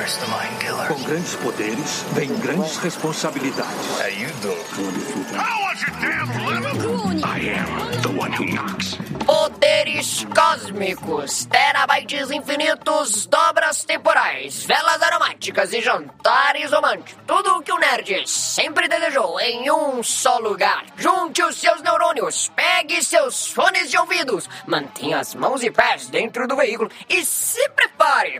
Com grandes poderes, vem grandes responsabilidades. How you doing? How was it, damn little? I am the one who knocks. Poderes cósmicos, terabytes infinitos, dobras temporais, velas aromáticas e jantares românticos. Tudo o que o nerd sempre desejou em um só lugar. Junte os seus neurônios, pegue seus fones de ouvidos, mantenha as mãos e pés dentro do veículo e se prepare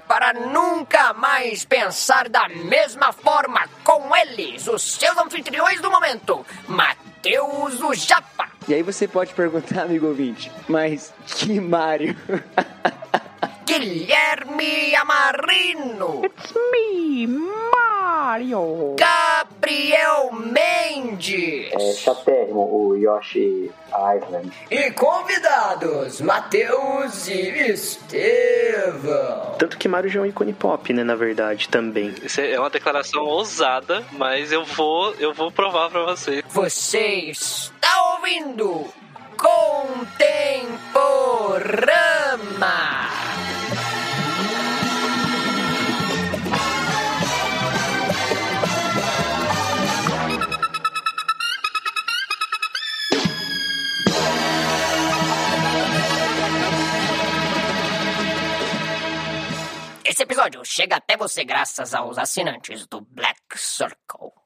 para nunca mais pensar da mesma forma com eles, os seus anfitriões do momento. Matheus o Japa. E aí você pode perguntar, amigo ouvinte, mas que Mario? Guilherme Amarino. It's me, Mario. Gabriel Mendes. É chatérrimo o Yoshi Island. E convidados, Matheus e Estevão. Tanto que Mario já é um ícone pop, né, na verdade, também. Isso é uma declaração ousada, mas eu vou, eu vou provar pra vocês. Você está ouvindo Contemporama. Esse episódio chega até você graças aos assinantes do Black Circle.